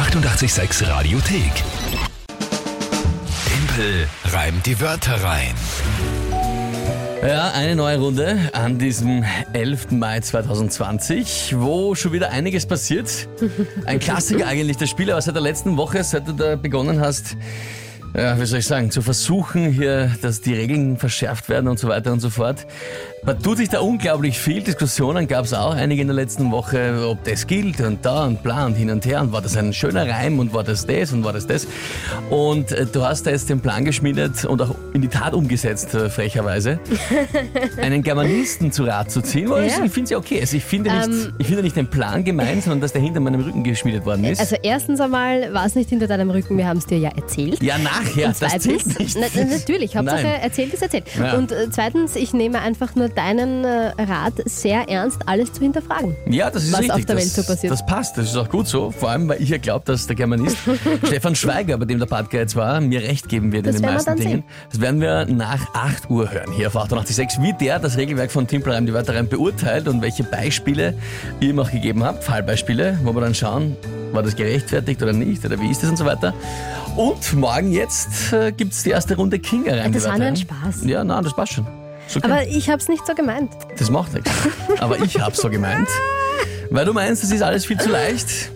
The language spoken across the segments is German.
886 Radiothek. Tempel reimt die Wörter rein. Ja, eine neue Runde an diesem 11. Mai 2020, wo schon wieder einiges passiert. Ein Klassiker eigentlich, das Spiel, aber seit der letzten Woche, seit du da begonnen hast, ja, wie soll ich sagen, zu versuchen hier, dass die Regeln verschärft werden und so weiter und so fort. Man tut sich da unglaublich viel. Diskussionen gab es auch einige in der letzten Woche, ob das gilt und da und bla und hin und her und war das ein schöner Reim und war das das und war das das. Und äh, du hast da jetzt den Plan geschmiedet und auch in die Tat umgesetzt, äh, frecherweise, einen Germanisten zu Rat zu ziehen. Ja. Ich finde es ja okay. Also ich finde nicht, Ähm. ich finde nicht den Plan gemein, sondern dass der hinter meinem Rücken geschmiedet worden ist. Also erstens einmal war es nicht hinter deinem Rücken, wir haben es dir ja erzählt. ja, nachher, Und das zählt zweitens, nicht. na, na, natürlich, Hauptsache Nein. erzählt ist erzählt. Ja. Und äh, zweitens, ich nehme einfach nur deinen äh, Rat sehr ernst, alles zu hinterfragen. Ja, das ist was richtig. auf der das, Welt so passiert. Das passt, das ist auch gut so. Vor allem, weil ich ja glaube, dass der Germanist Stefan Schweiger, bei dem der Part jetzt war, mir recht geben wird Das in den meisten Dingen. sehen. Das werden wir nach 8 Uhr hören, hier auf 886, wie der das Regelwerk von Timpelreim die Wörter rein beurteilt und welche Beispiele ihr ihm auch gegeben habt, Fallbeispiele, wo wir dann schauen, war das gerechtfertigt oder nicht oder wie ist das und so weiter. Und morgen jetzt äh, gibt es die erste Runde Kinga rein. Das war nur ein. Spaß. Ja, nein, das passt schon. Okay. Aber ich habe es nicht so gemeint. Das macht nichts. Aber ich hab's so gemeint. Weil du meinst, das ist alles viel zu leicht.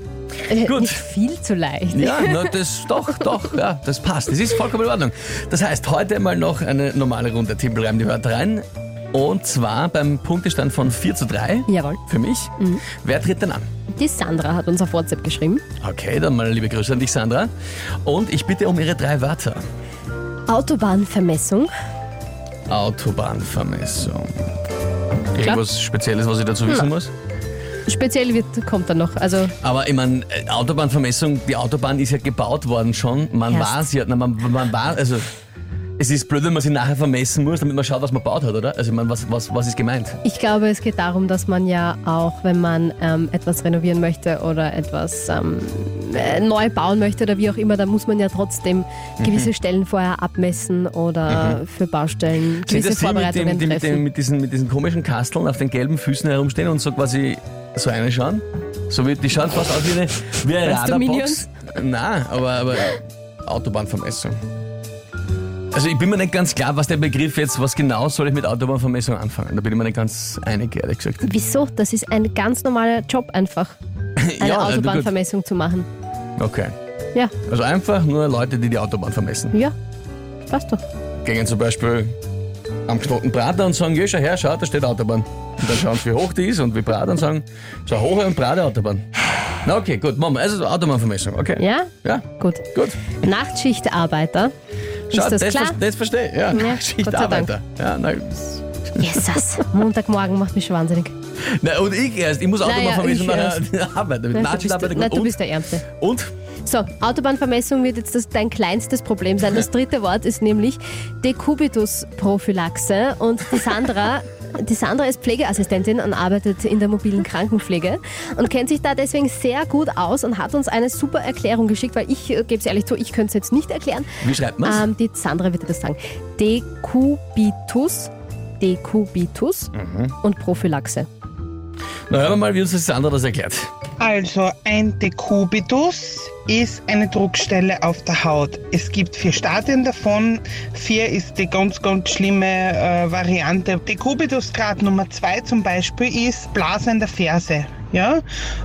Äh, Gut. Nicht viel zu leicht. Ja, na, das doch, doch, ja, das passt. Das ist vollkommen in Ordnung. Das heißt, heute mal noch eine normale Runde Tippelreim die Wörter rein. Und zwar beim Punktestand von 4 zu 3. Jawohl. Für mich. Wer tritt denn an? Die Sandra hat uns auf WhatsApp geschrieben. Okay, dann mal liebe Grüße an dich, Sandra. Und ich bitte um ihre drei Wörter. Autobahnvermessung. Autobahnvermessung. Irgendwas Spezielles, was ich dazu wissen muss? Speziell wird, kommt dann noch. Also Aber ich meine, äh, Autobahnvermessung, die Autobahn ist ja gebaut worden schon. Man Erst. weiß ja, na, man, man war, also es ist blöd, wenn man sie nachher vermessen muss, damit man schaut, was man gebaut hat, oder? Also ich meine, was, was, was ist gemeint? ich glaube, es geht darum, dass man ja auch, wenn man ähm, etwas renovieren möchte oder etwas ähm, äh, neu bauen möchte oder wie auch immer, da muss man ja trotzdem Mhm. gewisse Stellen vorher abmessen oder für Baustellen Sind gewisse das die mit, Vorbereitungen dem, die mit, treffen. dem, mit, diesen, mit diesen komischen Kasteln auf den gelben Füßen herumstehen und so quasi so reinschauen? So wie, die schauen fast aus wie eine, wie eine Radarbox. Nein, aber, aber Autobahnvermessung. Also ich bin mir nicht ganz klar, was der Begriff jetzt, was genau soll ich mit Autobahnvermessung anfangen. Da bin ich mir nicht ganz einig, ehrlich gesagt. Wieso? Das ist ein ganz normaler Job einfach, eine Ja, gut. Autobahnvermessung zu machen. Okay. Ja, Also einfach nur Leute, die die Autobahn vermessen. ja, passt doch. Gehen zum Beispiel am knoten Prater und sagen, ja, schau her, schau, da steht Autobahn. Und dann schauen sie, wie hoch die ist und wie breit und sagen, so hoch und breite Autobahn. Na okay, gut, machen wir. Also Autobahnvermessung, okay. Ja? Ja, Gut. gut. Nachtschichtarbeiter. Schau, ist das, klar? ver- das verstehe ich. Ja, Ja, Schichtarbeiter. Ja, na, Jesus, Montagmorgen macht mich schon wahnsinnig. na, und ich erst. Ich muss Autobahnvermessung ich nachher arbeiten. Mit Na, du, na, du bist der Ärmste. und? So, Autobahnvermessung wird jetzt das, dein kleinstes Problem sein. Das dritte Wort ist nämlich Dekubitus-Prophylaxe. Und die Sandra, die Sandra ist Pflegeassistentin und arbeitet in der mobilen Krankenpflege und kennt sich da deswegen sehr gut aus und hat uns eine super Erklärung geschickt, weil ich, äh, gebe es ehrlich zu, ich könnte es jetzt nicht erklären. Wie schreibt man es? Ähm, die Sandra wird dir das sagen. Dekubitus, Dekubitus Mhm. und Prophylaxe. Na, hören wir mal, wie uns das andere das erklärt. Also ein Dekubitus ist eine Druckstelle auf der Haut. Es gibt vier Stadien davon. Vier ist die ganz, ganz schlimme äh, Variante. Dekubitusgrad Nummer zwei zum Beispiel ist Blasen in der Ferse. Ja,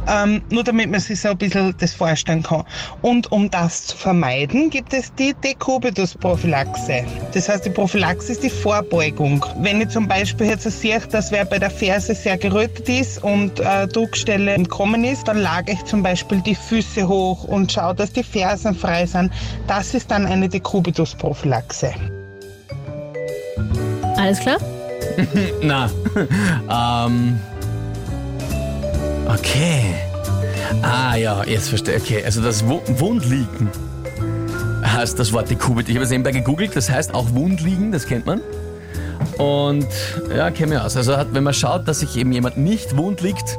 ähm, nur damit man sich so ein bisschen das vorstellen kann. Und um das zu vermeiden, gibt es die Dekubitus-Prophylaxe. Das heißt, die Prophylaxe ist die Vorbeugung. Wenn ich zum Beispiel jetzt sehe, dass wer bei der Ferse sehr gerötet ist und äh, Druckstelle entkommen ist, dann lage ich zum Beispiel die Füße hoch und schaue, dass die Fersen frei sind. Das ist dann eine Dekubitus-Prophylaxe. Alles klar? Na, ähm. Okay. Ah ja, jetzt verstehe ich. Okay, also das Wu- Wundliegen heißt das Wort Dekubit. Ich habe es nebenbei gegoogelt, das heißt auch Wundliegen, das kennt man. Und ja, kenne mich aus. Also hat, wenn man schaut, dass sich eben jemand nicht wund liegt,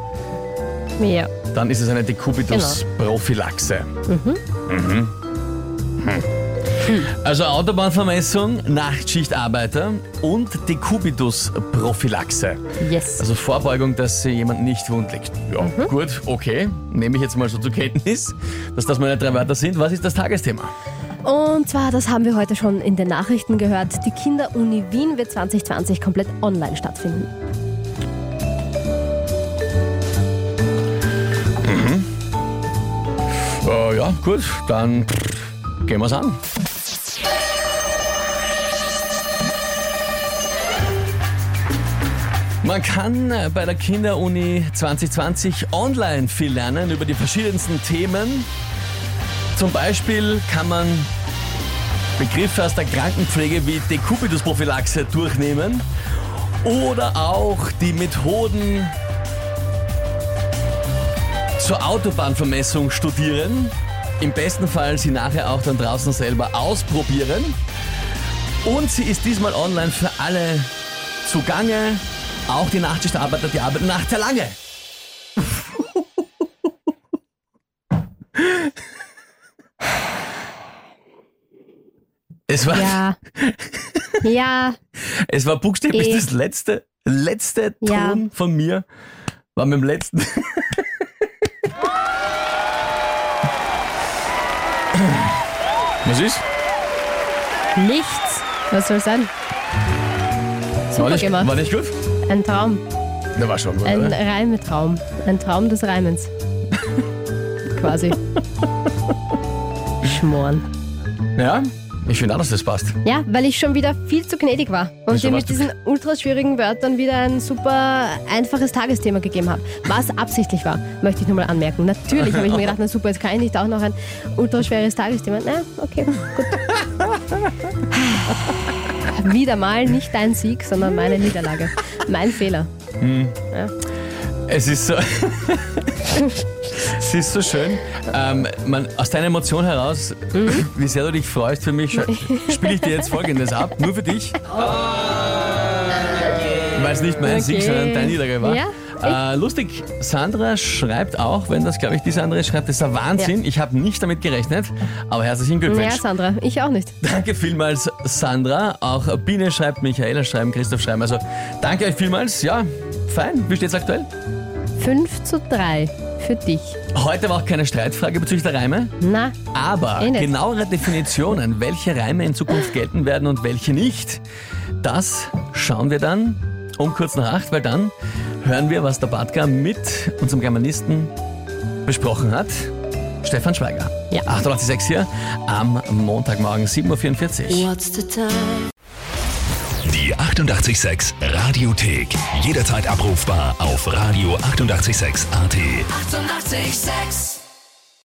Ja. dann ist es eine Dekubitus-Prophylaxe. Mhm. Hm. Also Autobahnvermessung, Nachtschichtarbeiter und Dekubitus-Prophylaxe. Yes. Also Vorbeugung, dass jemand nicht wund liegt. Ja, gut, okay. Nehme ich jetzt mal so zur Kenntnis, dass das meine drei Wörter sind. Was ist das Tagesthema? Und zwar, das haben wir heute schon in den Nachrichten gehört, die Kinderuni Wien wird 2020 komplett online stattfinden. Äh, ja, gut, dann gehen wir's an. Man kann äh, bei der Kinderuni 2020 online viel lernen über die verschiedensten Themen. Zum Beispiel kann man Begriffe aus der Krankenpflege wie Dekubitus-Prophylaxe durchnehmen oder auch die Methoden zur Autobahnvermessung studieren. Im besten Fall sie nachher auch dann draußen selber ausprobieren. Und sie ist diesmal online für alle zugange. Auch die Nachtschichtarbeiter, die arbeiten nachts sehr lange. Es war, Ja. ja, es war buchstäblich Eh. das letzte, letzte Ja. Ton von mir. War mit dem letzten. Was ist? nichts. Was soll sein? War Super nicht, gemacht. war nicht gut? Ein Traum. Der war schon gut, Ein oder? Reimetraum. Ein Traum des Reimens. Quasi. Schmoren. Ja, ich finde auch, dass das passt. Ja, weil ich schon wieder viel zu gnädig war und Wieso dir warst mit du- diesen ultra schwierigen Wörtern wieder ein super einfaches Tagesthema gegeben habe. Was absichtlich war, möchte ich nur mal anmerken. Natürlich habe ich mir gedacht, na super, jetzt kann ich nicht auch noch ein ultra schweres Tagesthema. Na, okay, gut. wieder mal nicht dein Sieg, sondern meine Niederlage. Mein Fehler. Es ist so. es ist so schön. Ähm, man, aus deiner Emotion heraus, Mhm. wie sehr du dich freust für mich, spiele ich dir jetzt folgendes ab, nur für dich. Weil es nicht mein Sieg, Okay. sondern deine Niederlage war. Ja, Äh, lustig, Sandra schreibt auch, wenn das, glaube ich, diese andere schreibt, das ist ein Wahnsinn. Ich habe nicht damit gerechnet, aber herzlichen Ja, Glückwunsch. Sandra, ich auch nicht. Danke vielmals, Sandra. Auch Biene schreibt, Michaela schreibt, Christoph schreibt. Also danke euch vielmals. Ja, fein. Wie steht's aktuell? 5 zu 3 für dich. Heute war auch keine Streitfrage bezüglich der Reime, Na, aber Eh genauere Definitionen, welche Reime in Zukunft gelten werden und welche nicht, das schauen wir dann um kurz nach acht, weil dann hören wir, was der Badger mit unserem Germanisten besprochen hat. Stefan Schweiger. Ja. 886 hier am Montagmorgen 7.44 Uhr. What's the time? Die 886 Radiothek. Jederzeit abrufbar auf radio886.at. 886! 886